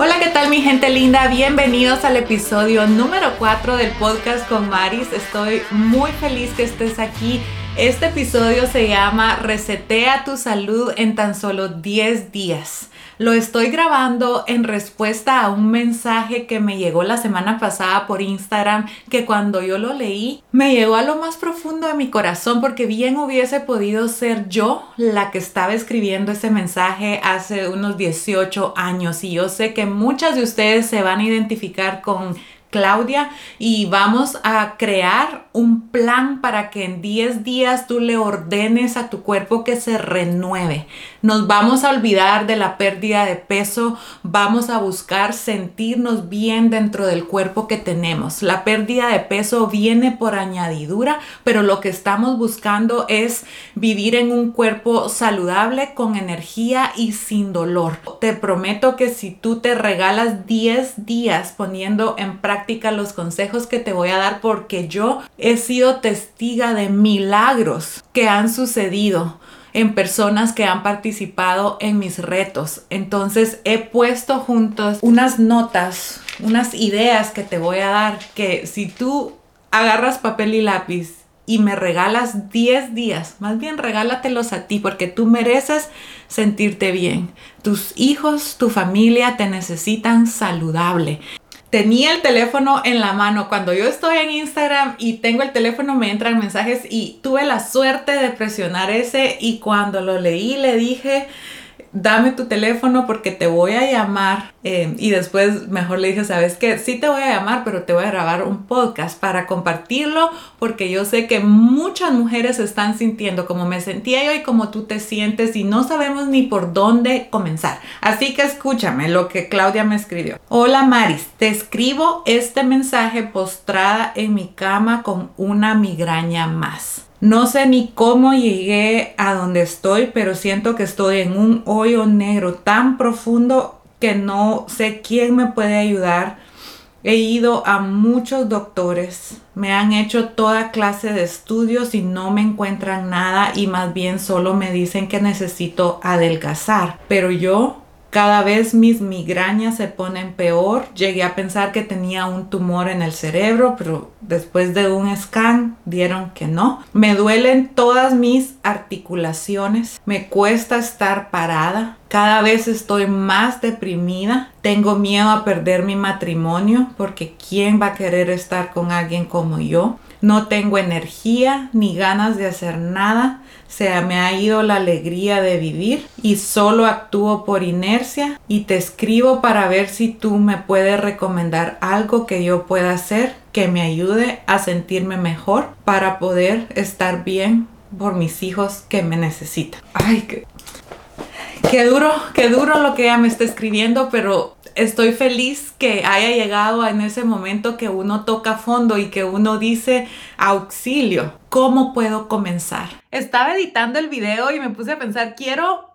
Hola, ¿qué tal mi gente linda? Bienvenidos al episodio número 4 del podcast con Maris. Estoy muy feliz que estés aquí. Este episodio se llama Resetea tu salud en tan solo 10 días. Lo estoy grabando en respuesta a un mensaje que me llegó la semana pasada por Instagram que cuando yo lo leí me llegó a lo más profundo de mi corazón porque bien hubiese podido ser yo la que estaba escribiendo ese mensaje hace unos 18 años y yo sé que muchas de ustedes se van a identificar con Claudia y vamos a crear un plan para que en 10 días tú le ordenes a tu cuerpo que se renueve. Nos vamos a olvidar de la pérdida de peso, vamos a buscar sentirnos bien dentro del cuerpo que tenemos. La pérdida de peso viene por añadidura, pero lo que estamos buscando es vivir en un cuerpo saludable, con energía y sin dolor. Te prometo que si tú te regalas 10 días poniendo en práctica los consejos que te voy a dar porque yo he sido testiga de milagros que han sucedido en personas que han participado en mis retos. Entonces he puesto juntos unas notas, unas ideas que te voy a dar que si tú agarras papel y lápiz y me regalas 10 días, más bien regálatelos a ti porque tú mereces sentirte bien. Tus hijos, tu familia te necesitan saludable tenía el teléfono en la mano. Cuando yo estoy en Instagram y tengo el teléfono me entran mensajes y tuve la suerte de presionar ese y cuando lo leí le dije, dame tu teléfono porque te voy a llamar. Eh, y después mejor le dije, sabes que sí te voy a llamar, pero te voy a grabar un podcast para compartirlo porque yo sé que muchas mujeres están sintiendo como me sentía yo y como tú te sientes y no sabemos ni por dónde comenzar. Así que escúchame lo que Claudia me escribió. Hola Maris, te escribo este mensaje postrada en mi cama con una migraña más. No sé ni cómo llegué a donde estoy, pero siento que estoy en un hoyo negro tan profundo que no sé quién me puede ayudar. He ido a muchos doctores, me han hecho toda clase de estudios y no me encuentran nada y más bien solo me dicen que necesito adelgazar. Pero yo cada vez mis migrañas se ponen peor. Llegué a pensar que tenía un tumor en el cerebro, pero después de un scan dieron que no. Me duelen todas mis articulaciones. Me cuesta estar parada. Cada vez estoy más deprimida. Tengo miedo a perder mi matrimonio porque ¿quién va a querer estar con alguien como yo? No tengo energía ni ganas de hacer nada. Se me ha ido la alegría de vivir y solo actúo por inercia y te escribo para ver si tú me puedes recomendar algo que yo pueda hacer que me ayude a sentirme mejor para poder estar bien por mis hijos que me necesitan. Ay, qué, qué duro, qué duro lo que ella me está escribiendo, pero estoy feliz que haya llegado en ese momento que uno toca fondo y que uno dice auxilio. ¿Cómo puedo comenzar? Estaba editando el video y me puse a pensar, quiero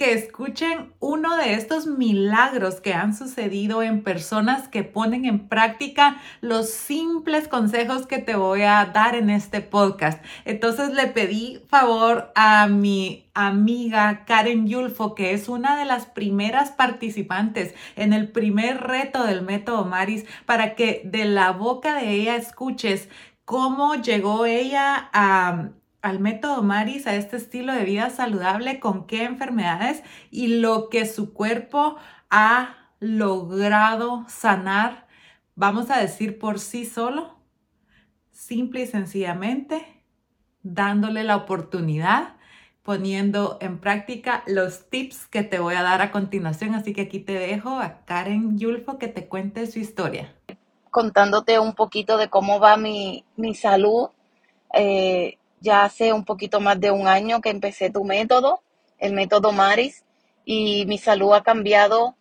que escuchen uno de estos milagros que han sucedido en personas que ponen en práctica los simples consejos que te voy a dar en este podcast. Entonces le pedí favor a mi amiga Karen Yulfo, que es una de las primeras participantes en el primer reto del método Maris, para que de la boca de ella escuches cómo llegó ella a al método Maris, a este estilo de vida saludable, con qué enfermedades y lo que su cuerpo ha logrado sanar, vamos a decir por sí solo, simple y sencillamente, dándole la oportunidad, poniendo en práctica los tips que te voy a dar a continuación. Así que aquí te dejo a Karen Yulfo que te cuente su historia. Contándote un poquito de cómo va mi, mi salud. Eh, ya hace un poquito más de un año que empecé tu método, el método Maris, y mi salud ha cambiado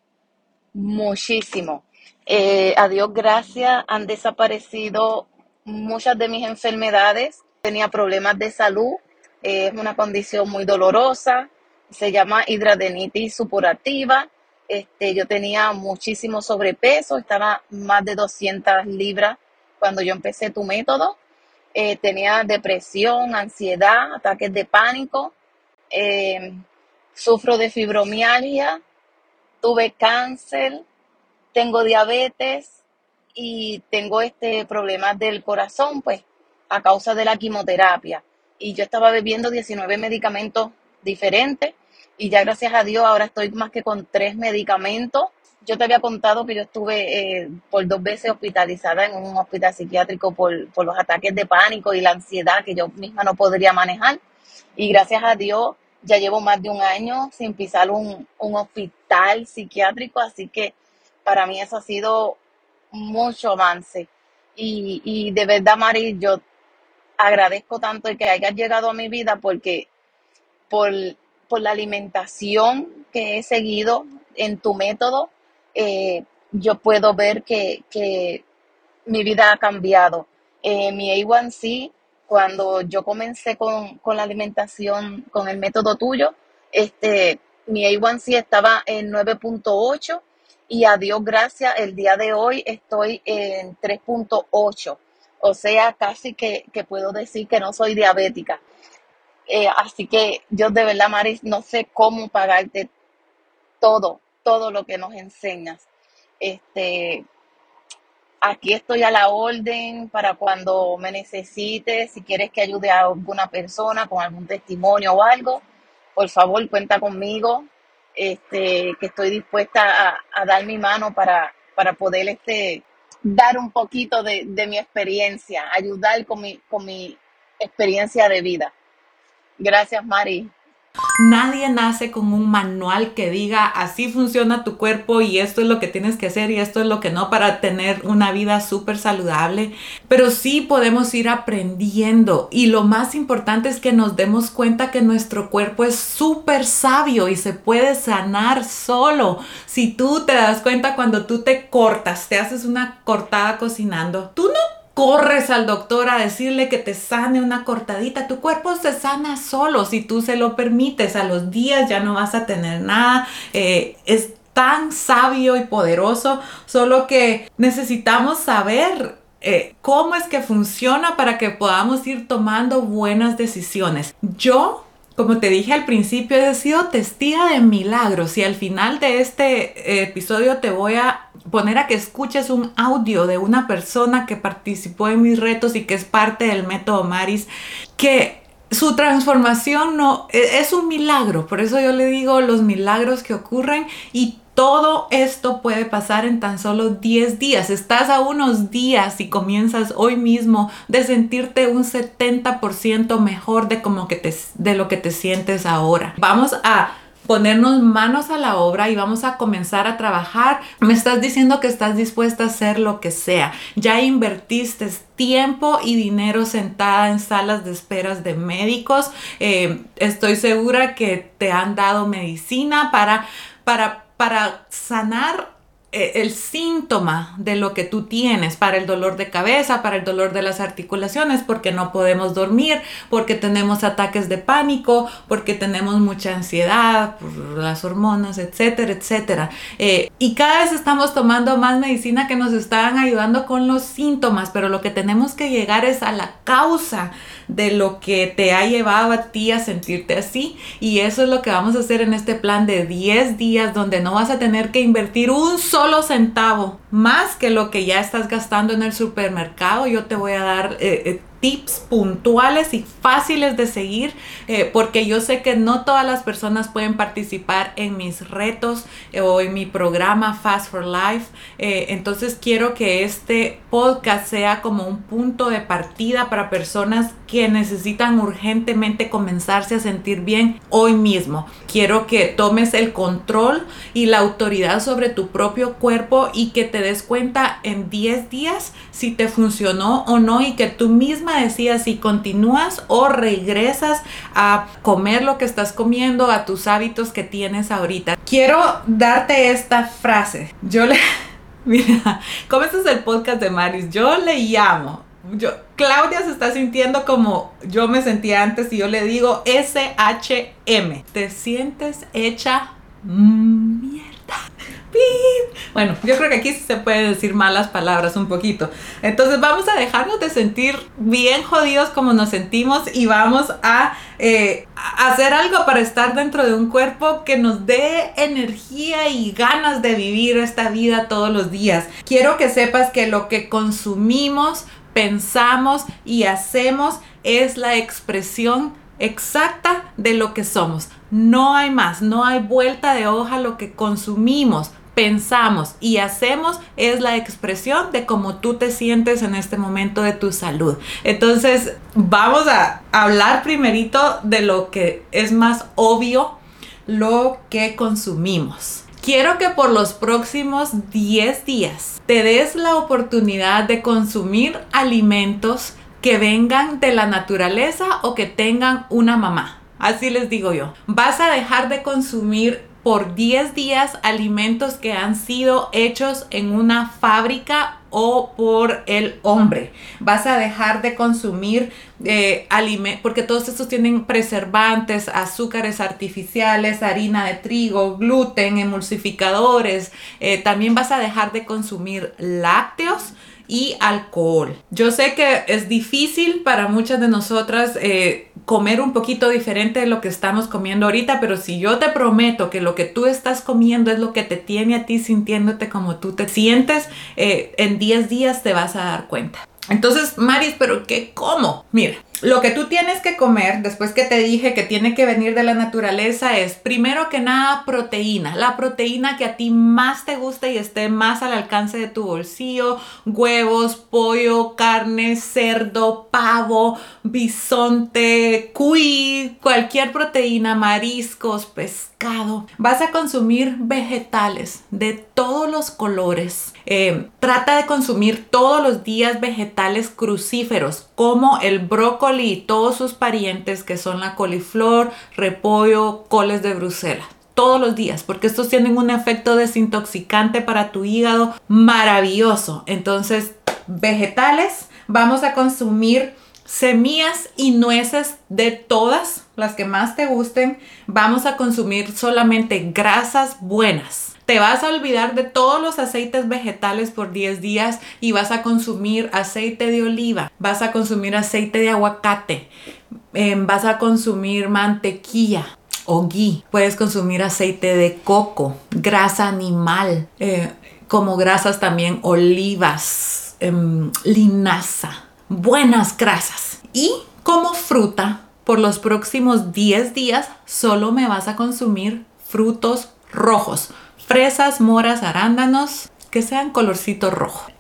muchísimo. Eh, a Dios gracias, han desaparecido muchas de mis enfermedades. Tenía problemas de salud, es una condición muy dolorosa, se llama hidradenitis supurativa. Este, yo tenía muchísimo sobrepeso, estaba más de 200 libras cuando yo empecé tu método. Eh, tenía depresión, ansiedad, ataques de pánico, eh, sufro de fibromialgia, tuve cáncer, tengo diabetes y tengo este problema del corazón, pues a causa de la quimioterapia. Y yo estaba bebiendo 19 medicamentos diferentes y ya gracias a Dios ahora estoy más que con tres medicamentos. Yo te había contado que yo estuve eh, por dos veces hospitalizada en un hospital psiquiátrico por, por los ataques de pánico y la ansiedad que yo misma no podría manejar. Y gracias a Dios ya llevo más de un año sin pisar un, un hospital psiquiátrico, así que para mí eso ha sido mucho avance. Y, y de verdad, Mari, yo agradezco tanto el que hayas llegado a mi vida porque por, por la alimentación que he seguido en tu método, eh, yo puedo ver que, que, mi vida ha cambiado. Eh, mi A1C, cuando yo comencé con, con, la alimentación, con el método tuyo, este, mi A1C estaba en 9.8 y a Dios gracias, el día de hoy estoy en 3.8. O sea, casi que, que, puedo decir que no soy diabética. Eh, así que yo de verdad, Maris, no sé cómo pagarte todo, todo lo que nos enseñas. Este, aquí estoy a la orden para cuando me necesites, si quieres que ayude a alguna persona con algún testimonio o algo, por favor cuenta conmigo este, que estoy dispuesta a, dar mi mano para, para poder este, dar un poquito de, mi experiencia, ayudar con mi, con mi experiencia de vida. Gracias, Mari. Nadie nace con un manual que diga así funciona tu cuerpo y esto es lo que tienes que hacer y esto es lo que no para tener una vida súper saludable. Pero sí podemos ir aprendiendo y lo más importante es que nos demos cuenta que nuestro cuerpo es súper sabio y se puede sanar solo. Si tú te das cuenta cuando tú te cortas, te haces una cortada cocinando, tú no corres al doctor a decirle que te sane una cortadita. Tu cuerpo se sana solo si tú se lo permites. A los días ya no vas a tener nada. Eh, es tan sabio y poderoso, solo que necesitamos saber eh, cómo es que funciona para que podamos ir tomando buenas decisiones. Yo como te dije al principio, he sido testiga de milagros y al final de este eh, episodio te voy a poner a que escuches un audio de una persona que participó en mis retos y que es parte del método Maris, que su transformación no e, es un milagro, por eso yo le digo los milagros que ocurren y todo esto puede pasar en tan solo 10 días. Estás a unos días y comienzas hoy mismo de sentirte un 70% mejor de, como que de lo que te sientes ahora. Vamos a ponernos manos a la obra y vamos a comenzar a trabajar. Me estás diciendo que estás dispuesta a hacer lo que sea. Ya invertiste tiempo y dinero sentada en salas de esperas de médicos. Eh, estoy segura que te han dado medicina para, para para sanar el síntoma de lo que tú tienes para el dolor de cabeza, para el dolor de las articulaciones, porque no podemos dormir, porque tenemos ataques de pánico, porque tenemos mucha ansiedad por las hormonas, etcétera, etcétera. Eh, y cada vez estamos tomando más medicina que nos están ayudando con los síntomas, pero lo que tenemos que llegar es a la causa de lo que te ha llevado a ti a sentirte así. Y eso es lo que vamos a hacer en este plan de 10 días donde no vas a tener que invertir un solo centavo más que lo que ya estás gastando en el supermercado. Yo te voy a dar eh, eh, tips puntuales y fáciles de seguir eh, porque yo sé que no todas las personas pueden participar en mis retos eh, o en mi programa Fast for Life. Eh, entonces quiero que este podcast sea como un punto de partida para personas que necesitan urgentemente comenzarse a sentir bien hoy mismo. Quiero que tomes el control y la autoridad sobre tu propio cuerpo y que te des cuenta en 10 días si te funcionó o no y que tú misma decía si continúas o regresas a comer lo que estás comiendo, a tus hábitos que tienes ahorita. Quiero darte esta frase. Yo le... Mira, ¿cómo este es el podcast de Maris? Yo le llamo yo, Claudia se está sintiendo como yo me sentía antes y yo le digo SHM. Te sientes hecha mierda. Bueno, yo creo que aquí se puede decir malas palabras un poquito. Entonces vamos a dejarnos de sentir bien jodidos como nos sentimos y vamos a eh, hacer algo para estar dentro de un cuerpo que nos dé energía y ganas de vivir esta vida todos los días. Quiero que sepas que lo que consumimos, pensamos y hacemos es la expresión exacta de lo que somos. No hay más, no hay vuelta de hoja lo que consumimos, pensamos y hacemos es la expresión de cómo tú te sientes en este momento de tu salud. Entonces, vamos a hablar primerito de lo que es más obvio, lo que consumimos. Quiero que por los próximos 10 días te des la oportunidad de consumir alimentos que vengan de la naturaleza o que tengan una mamá. Así les digo yo. Vas a dejar de consumir por 10 días alimentos que han sido hechos en una fábrica o por el hombre. Vas a dejar de consumir eh, alimentos, porque todos estos tienen preservantes, azúcares artificiales, harina de trigo, gluten, emulsificadores. Eh, también vas a dejar de consumir lácteos y alcohol. Yo sé que es difícil para muchas de nosotras eh, comer un poquito diferente de lo que estamos comiendo ahorita, pero si yo te prometo que lo que tú estás comiendo es lo que te tiene a ti sintiéndote como tú te sientes, eh, en 10 días te vas a dar cuenta. Entonces, Maris, ¿pero qué como? Mira, lo que tú tienes que comer, después que te dije que tiene que venir de la naturaleza, es primero que nada proteína. La proteína que a ti más te gusta y esté más al alcance de tu bolsillo. Huevos, pollo, carne, cerdo, pavo, bisonte, cuy, cualquier proteína, mariscos, pescado. Vas a consumir vegetales de todos los colores. Eh, trata de consumir todos los días vegetales crucíferos como el brócoli y todos sus parientes que son la coliflor, repollo, coles de Bruselas todos los días, porque estos tienen un efecto desintoxicante para tu hígado maravilloso. Entonces, vegetales, vamos a consumir semillas y nueces de todas las que más te gusten. Vamos a consumir solamente grasas buenas te vas a olvidar de todos los aceites vegetales por 10 días y vas a consumir aceite de oliva, vas a consumir aceite de aguacate, em, vas a consumir mantequilla, o ghee. Puedes consumir aceite de coco, grasa animal, eh, como grasas también olivas, em, linaza, buenas grasas. Y como fruta, por los próximos 10 días solo me vas a consumir frutos rojos fresas, moras, arándanos, que sean colorcito rojo.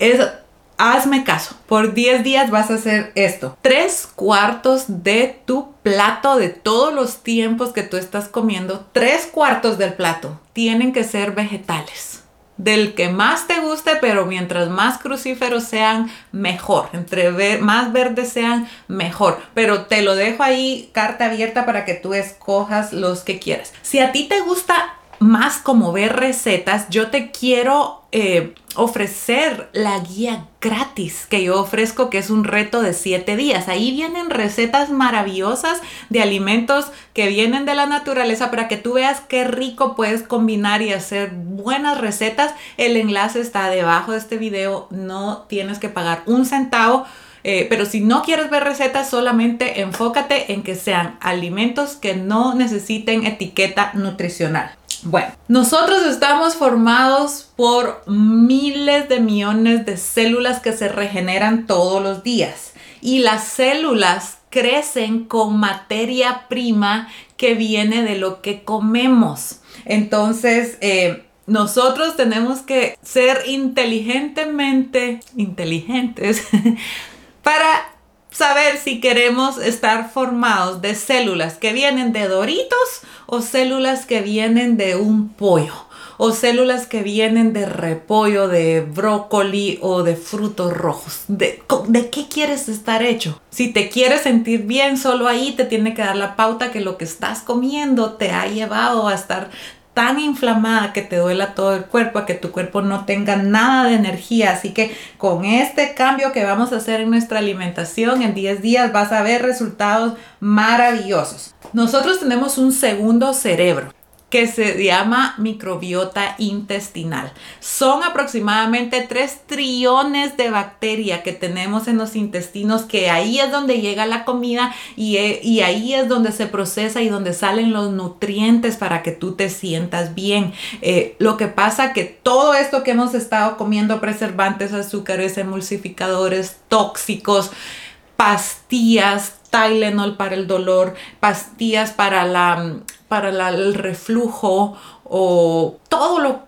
Hazme caso, por 10 días vas a hacer esto. Tres cuartos de tu plato de todos los tiempos que tú estás comiendo, tres cuartos del plato tienen que ser vegetales. Del que más te guste, pero mientras más crucíferos sean, mejor. Entre más verdes sean, mejor. Pero te lo dejo ahí, carta abierta, para que tú escojas los que quieras. Si a ti te gusta más como ver recetas, yo te quiero eh, ofrecer la guía gratis que yo ofrezco, que es un reto de 7 días. Ahí vienen recetas maravillosas de alimentos que vienen de la naturaleza para que tú veas qué rico puedes combinar y hacer buenas recetas. El enlace está debajo de este video, no tienes que pagar un centavo. Eh, pero si no quieres ver recetas, solamente enfócate en que sean alimentos que no necesiten etiqueta nutricional. Bueno, nosotros estamos formados por miles de millones de células que se regeneran todos los días y las células crecen con materia prima que viene de lo que comemos. Entonces, eh, nosotros tenemos que ser inteligentemente inteligentes para saber si queremos estar formados de células que vienen de doritos o células que vienen de un pollo o células que vienen de repollo, de brócoli o de frutos rojos. ¿De, ¿De, qué quieres estar hecho? Si te quieres sentir bien, solo ahí te tiene que dar la pauta que lo que estás comiendo te ha llevado a estar tan inflamada que te duela todo el cuerpo, a que tu cuerpo no tenga nada de energía. Así que con este cambio que vamos a hacer en nuestra alimentación, en 10 días vas a ver resultados maravillosos. Nosotros tenemos un segundo cerebro que se llama microbiota intestinal. Son aproximadamente 3 trillones de bacterias que tenemos en los intestinos, que ahí es donde llega la comida y, eh, y, ahí es donde se procesa y donde salen los nutrientes para que tú te sientas bien. Eh, lo que pasa que todo esto que hemos estado comiendo, preservantes, azúcares, emulsificadores, tóxicos, pastillas, Tylenol para el dolor, pastillas para la para el reflujo o todo lo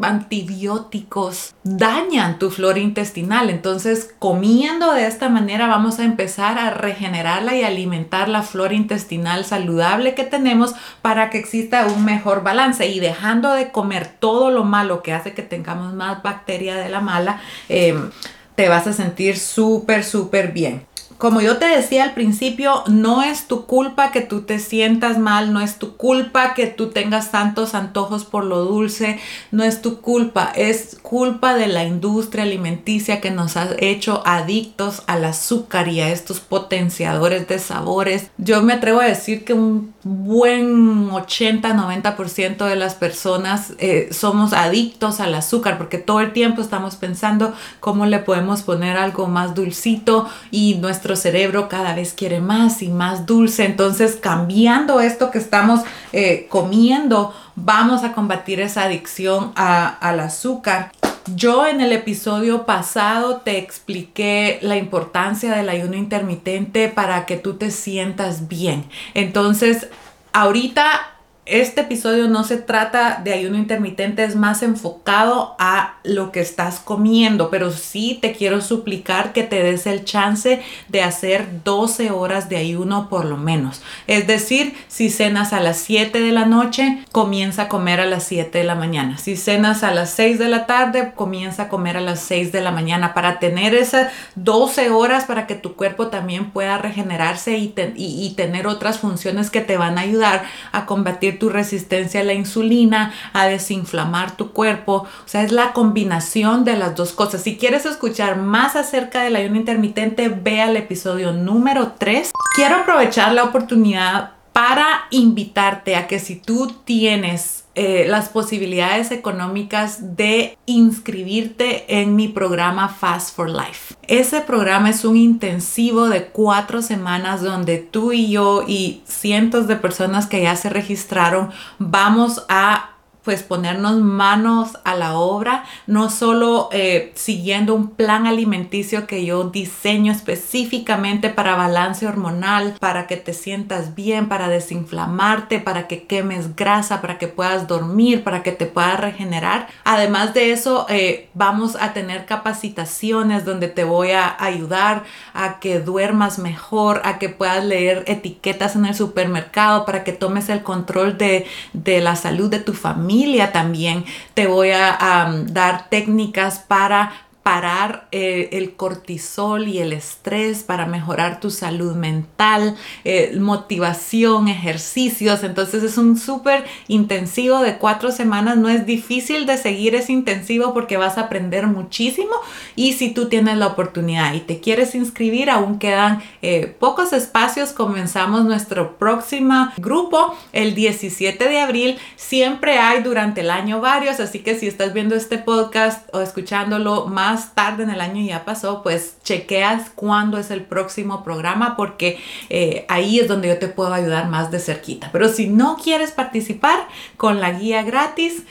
antibióticos dañan tu flora intestinal. Entonces, comiendo de esta manera vamos a empezar a regenerarla y alimentar la flora intestinal saludable que tenemos para que exista un mejor balance y dejando de comer todo lo malo que hace que tengamos más bacteria de la mala, em, te vas a sentir súper, súper bien como yo te decía al principio, no es tu culpa que tú te sientas mal, no es tu culpa que tú tengas tantos antojos por lo dulce, no es tu culpa, es culpa de la industria alimenticia que nos ha hecho adictos al azúcar y a estos potenciadores de sabores. Yo me atrevo a decir que un buen 80-90% de las personas eh, somos adictos al azúcar porque todo el tiempo estamos pensando cómo le podemos poner algo más dulcito y nuestro cerebro cada vez quiere más y más dulce. Entonces, cambiando esto que estamos eh, comiendo, vamos a combatir esa adicción al azúcar. Yo en el episodio pasado te expliqué la importancia del ayuno intermitente para que tú te sientas bien. Entonces, ahorita este episodio no se trata de ayuno intermitente, es más enfocado a lo que estás comiendo, pero sí te quiero suplicar que te des el chance de hacer 12 horas de ayuno por lo menos. Es decir, si cenas a las 7 de la noche, comienza a comer a las 7 de la mañana. Si cenas a las 6 de la tarde, comienza a comer a las 6 de la mañana para tener esas 12 horas para que tu cuerpo también pueda regenerarse y, y tener otras funciones que te van a ayudar a combatir tu resistencia a la insulina, a desinflamar tu cuerpo. O sea, es la combinación de las dos cosas. Si quieres escuchar más acerca del ayuno intermitente, ve al episodio número 3. Quiero aprovechar la oportunidad para invitarte a que si tú tienes eh, las posibilidades económicas de inscribirte en mi programa Fast for Life. Ese programa es un intensivo de cuatro semanas donde tú y yo y cientos de personas que ya se registraron vamos a pues ponernos manos a la obra, no solo eh, siguiendo un plan alimenticio que yo diseño específicamente para balance hormonal, para que te sientas bien, para desinflamarte, para que quemes grasa, para que puedas dormir, para que te puedas regenerar. Además de eso, eh, vamos a tener capacitaciones donde te voy a ayudar a que duermas mejor, a que puedas leer etiquetas en el supermercado, para que tomes el control de, de la salud de tu familia también. Te voy a dar técnicas para parar eh, el cortisol y el estrés para mejorar tu salud mental, eh, motivación, ejercicios. Entonces es un súper intensivo de cuatro semanas. No es difícil de seguir ese intensivo porque vas a aprender muchísimo. Y si tú tienes la oportunidad y te quieres inscribir, aún quedan eh, pocos espacios. Comenzamos nuestro próximo grupo el 17 de abril. Siempre hay durante el año varios, así que si estás viendo este podcast o escuchándolo más, tarde en el año ya pasó, pues chequeas cuándo es el próximo programa porque eh, ahí es donde yo te puedo ayudar más de cerquita. Pero si no quieres participar con la guía gratis,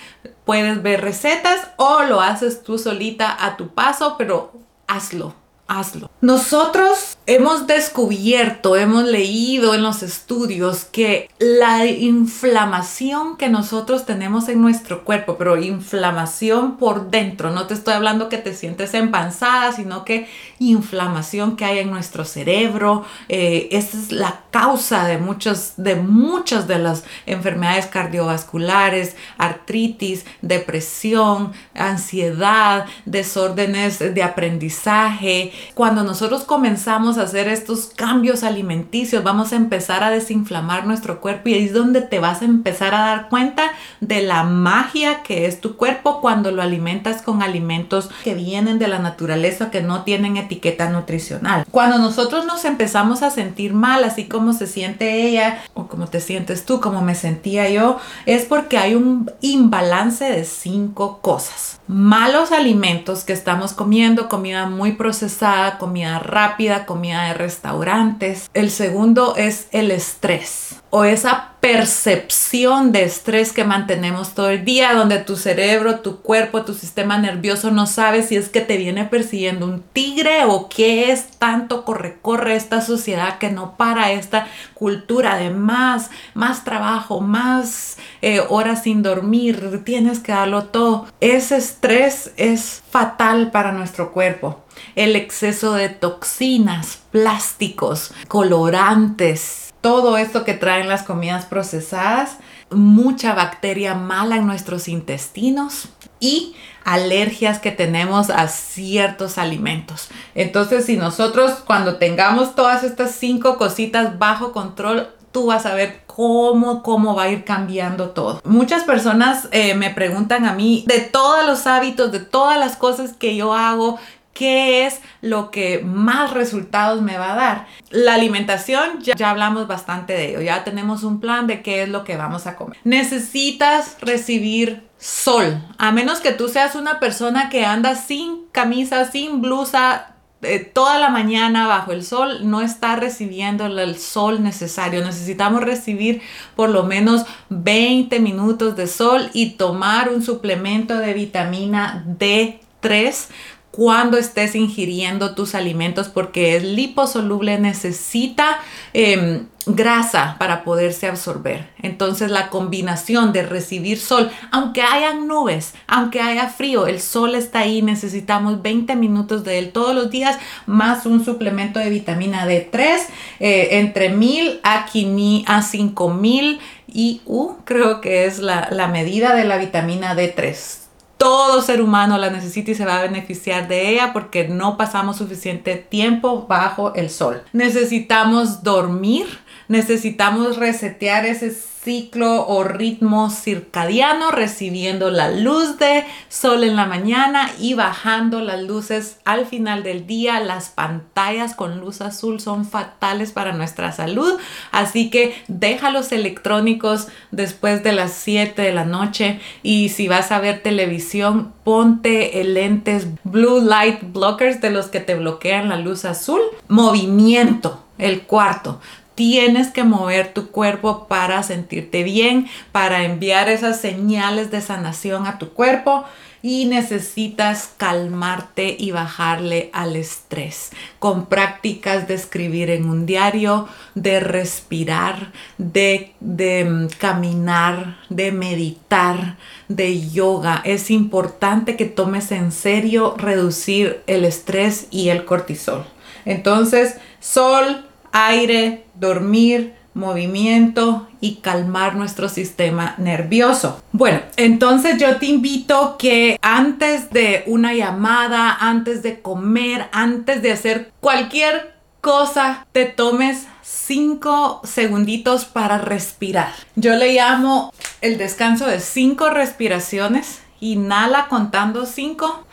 puedes ver recetas o lo haces tú solita a tu paso, pero hazlo hazlo. Nosotros hemos descubierto, hemos leído en los estudios que la inflamación que nosotros tenemos en nuestro cuerpo, pero inflamación por dentro, no te estoy hablando que te sientes empanzada, sino que inflamación que hay en nuestro cerebro, eh, esa es la causa de, muchos, de muchas de las enfermedades cardiovasculares, artritis, depresión, ansiedad, desórdenes de aprendizaje, cuando nosotros comenzamos a hacer estos cambios alimenticios, vamos a empezar a desinflamar nuestro cuerpo y es donde te vas a empezar a dar cuenta de la magia que es tu cuerpo cuando lo alimentas con alimentos que vienen de la naturaleza, que no tienen etiqueta nutricional. Cuando nosotros nos empezamos a sentir mal, así como se siente ella o como te sientes tú, como me sentía yo, es porque hay un imbalance de cinco cosas. Malos alimentos que estamos comiendo, comida muy procesada, comida rápida, comida de restaurantes. El segundo es el estrés o esa percepción de estrés que mantenemos todo el día, donde tu cerebro, tu cuerpo, tu sistema nervioso no sabe si es que te viene persiguiendo un tigre o qué es tanto corre corre esta sociedad que no para esta cultura de más, más trabajo, más eh, horas sin dormir, tienes que darlo todo. Ese estrés es fatal para nuestro cuerpo. El exceso de toxinas, plásticos, colorantes, todo esto que traen las comidas procesadas, mucha bacteria mala en nuestros intestinos y alergias que tenemos a ciertos alimentos. Entonces, si nosotros cuando tengamos todas estas cinco cositas bajo control, tú vas a ver cómo, cómo va a ir cambiando todo. Muchas personas eh, me preguntan a mí de todos los hábitos, de todas las cosas que yo hago, qué es lo que más resultados me va a dar. La alimentación, ya, hablamos bastante de ello, ya tenemos un plan de qué es lo que vamos a comer. Necesitas recibir sol, a menos que tú seas una persona que anda sin camisa, sin blusa. Eh, toda la mañana bajo el sol no está recibiendo el sol necesario. Necesitamos recibir por lo menos 20 minutos de sol y tomar un suplemento de vitamina D3 cuando estés ingiriendo tus alimentos porque es liposoluble, necesita em, grasa para poderse absorber. Entonces la combinación de recibir sol, aunque hayan nubes, aunque haya frío, el sol está ahí, necesitamos 20 minutos de él todos los días, más un suplemento de vitamina D3 eh, entre 1000 a, 5000 IU, creo que es la medida de la vitamina D3 todo ser humano la necesita y se va a beneficiar de ella porque no pasamos suficiente tiempo bajo el sol. Necesitamos dormir, necesitamos resetear ese ciclo o ritmo circadiano, recibiendo la luz de sol en la mañana y bajando las luces al final del día. Las pantallas con luz azul son fatales para nuestra salud, así que deja los electrónicos después de las 7 de la noche y si vas a ver televisión, ponte lentes blue light blockers de los que te bloquean la luz azul. Movimiento. El cuarto, Tienes que mover tu cuerpo para sentirte bien, para enviar esas señales de sanación a tu cuerpo y necesitas calmarte y bajarle al estrés con prácticas de escribir en un diario, de respirar, de, de mm, caminar, de meditar, de yoga. Es importante que tomes en serio reducir el estrés y el cortisol. Entonces, sol, aire, dormir, movimiento y calmar nuestro sistema nervioso. Bueno, entonces yo te invito que antes de una llamada, antes de comer, antes de hacer cualquier cosa, te tomes cinco segunditos para respirar. Yo le llamo el descanso de cinco respiraciones. Inhala contando cinco.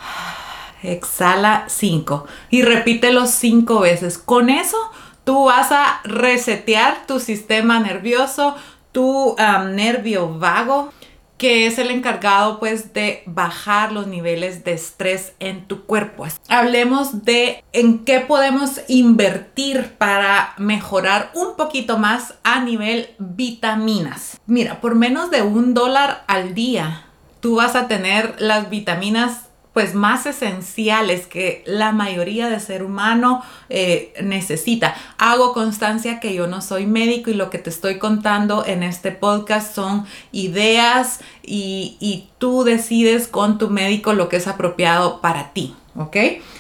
Exhala cinco. Y repítelo cinco veces. Con eso Tú vas a resetear tu sistema nervioso, tu nervio vago, que es el encargado pues de bajar los niveles de estrés en tu cuerpo. Hablemos de en qué podemos invertir para mejorar un poquito más a nivel vitaminas. Mira, por menos de un dólar al día, tú vas a tener las vitaminas pues más esenciales que la mayoría de ser humano eh, necesita. Hago constancia que yo no soy médico y lo que te estoy contando en este podcast son ideas y, y tú decides con tu médico lo que es apropiado para ti, ¿ok?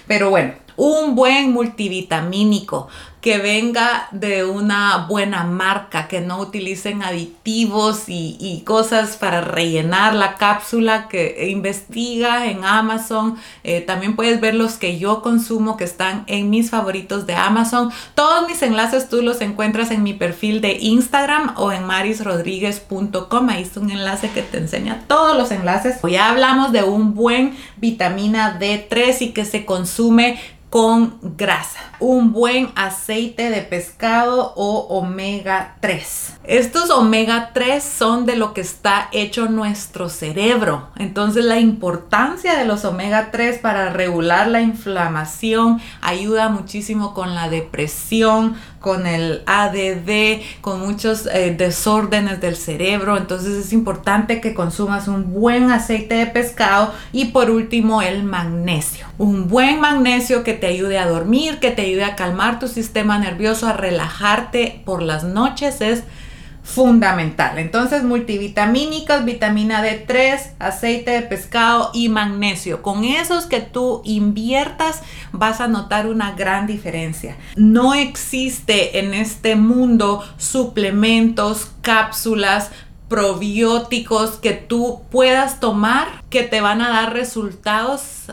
Pero bueno, un buen multivitamínico que venga de una buena marca, que no utilicen aditivos y, cosas para rellenar la cápsula, que investiga en Amazon. Eh, también puedes ver los que yo consumo que están en mis favoritos de Amazon. Todos mis enlaces tú los encuentras en mi perfil de Instagram o en marisrodríguez.com. Ahí es un enlace que te enseña todos los enlaces. Ya hablamos de un buen vitamina D3 y que se consume con grasa, un buen aceite de pescado o omega 3. Estos omega 3 son de lo que está hecho nuestro cerebro. Entonces la importancia de los omega 3 para regular la inflamación ayuda muchísimo con la depresión, con el ADD, con muchos eh, desórdenes del cerebro. Entonces es importante que consumas un buen aceite de pescado y por último el magnesio. Un buen magnesio que te ayude a dormir, que te a calmar tu sistema nervioso, a relajarte por las noches es fundamental. Entonces, multivitamínicos, vitamina D3, aceite de pescado y magnesio. Con esos que tú inviertas vas a notar una gran diferencia. No existe en este mundo suplementos, cápsulas, probióticos que tú puedas tomar que te van a dar resultados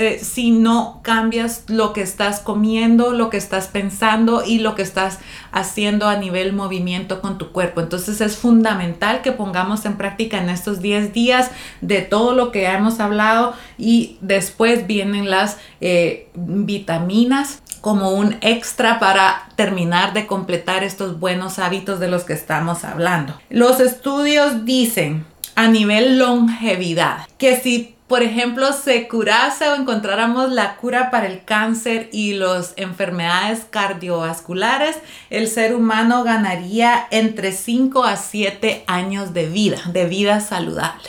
eh, si no cambias lo que estás comiendo, lo que estás pensando y lo que estás haciendo a nivel movimiento con tu cuerpo. Entonces es fundamental que pongamos en práctica en estos 10 días de todo lo que hemos hablado y después vienen las eh, vitaminas como un extra para terminar de completar estos buenos hábitos de los que estamos hablando. Los estudios dicen a nivel longevidad que si por ejemplo, se curase o encontráramos la cura para el cáncer y las enfermedades cardiovasculares, el ser humano ganaría entre 5 a 7 años de vida, de vida saludable.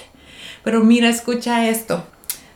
Pero mira, escucha esto.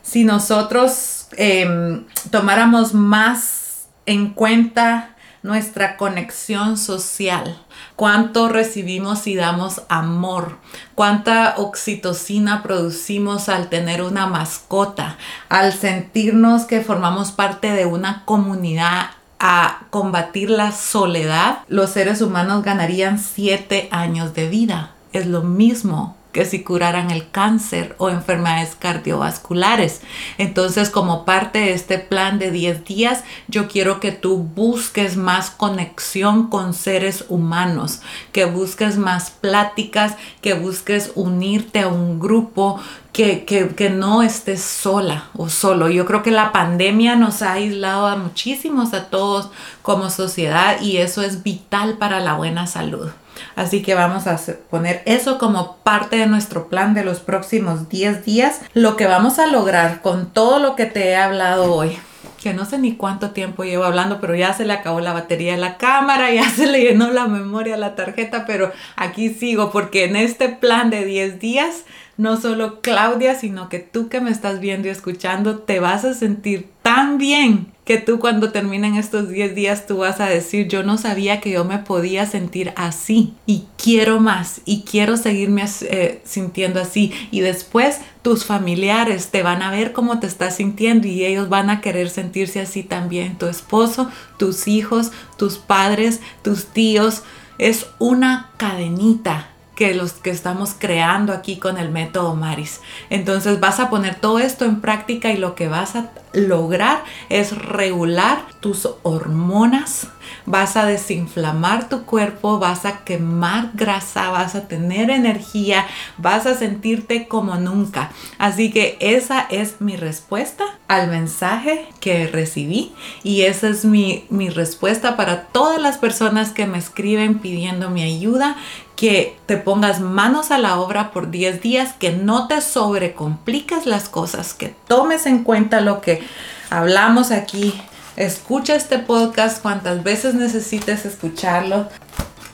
Si nosotros em, tomáramos más en cuenta nuestra conexión social, cuánto recibimos y damos amor, cuánta oxitocina producimos al tener una mascota, al sentirnos que formamos parte de una comunidad a combatir la soledad, los seres humanos ganarían siete años de vida. Es lo mismo que si curaran el cáncer o enfermedades cardiovasculares. Entonces, como parte de este plan de 10 días, yo quiero que tú busques más conexión con seres humanos, que busques más pláticas, que busques unirte a un grupo, que, que, que, no estés sola o solo. Yo creo que la pandemia nos ha aislado a muchísimos, a todos como sociedad y eso es vital para la buena salud. Así que vamos a poner eso como parte de nuestro plan de los próximos 10 días. Lo que vamos a lograr con todo lo que te he hablado hoy que no sé ni cuánto tiempo llevo hablando, pero ya se le acabó la batería de la cámara, ya se le llenó la memoria a la tarjeta, pero aquí sigo porque en este plan de 10 días no solo Claudia, sino que tú que me estás viendo y escuchando, te vas a sentir tan bien que tú cuando terminen estos 10 días tú vas a decir, yo no sabía que yo me podía sentir así y quiero más y quiero seguirme eh, sintiendo así. Y después tus familiares te van a ver cómo te estás sintiendo y ellos van a querer sentirse así también. Tu esposo, tus hijos, tus padres, tus tíos. Es una cadenita que los que estamos creando aquí con el método Maris. Entonces vas a poner todo esto en práctica y lo que vas a lograr es regular tus hormonas, vas a desinflamar tu cuerpo, vas a quemar grasa, vas a tener energía, vas a sentirte como nunca. Así que esa es mi respuesta al mensaje que recibí y esa es mi, mi respuesta para todas las personas que me escriben pidiendo mi ayuda que te pongas manos a la obra por 10 días, que no te sobrecompliques las cosas, que tomes en cuenta lo que hablamos aquí. Escucha este podcast cuantas veces necesites escucharlo.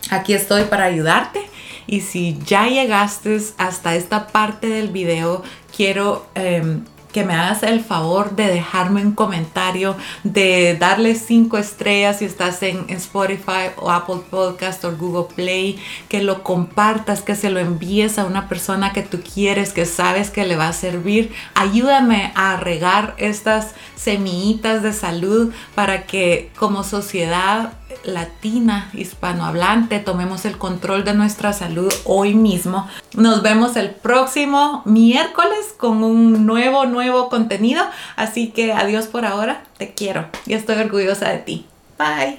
Aquí estoy para ayudarte. Y si ya llegaste hasta esta parte del video, quiero em, que me hagas el favor de dejarme un comentario, de darle cinco estrellas si estás en Spotify o Apple Podcast o Google Play, que lo compartas, que se lo envíes a una persona que tú quieres, que sabes que le va a servir. Ayúdame a regar estas semillitas de salud para que como sociedad latina, hispanohablante, tomemos el control de nuestra salud hoy mismo. Nos vemos el próximo miércoles con un nuevo, nuevo contenido. Así que adiós por ahora, te quiero y estoy orgullosa de ti. Bye.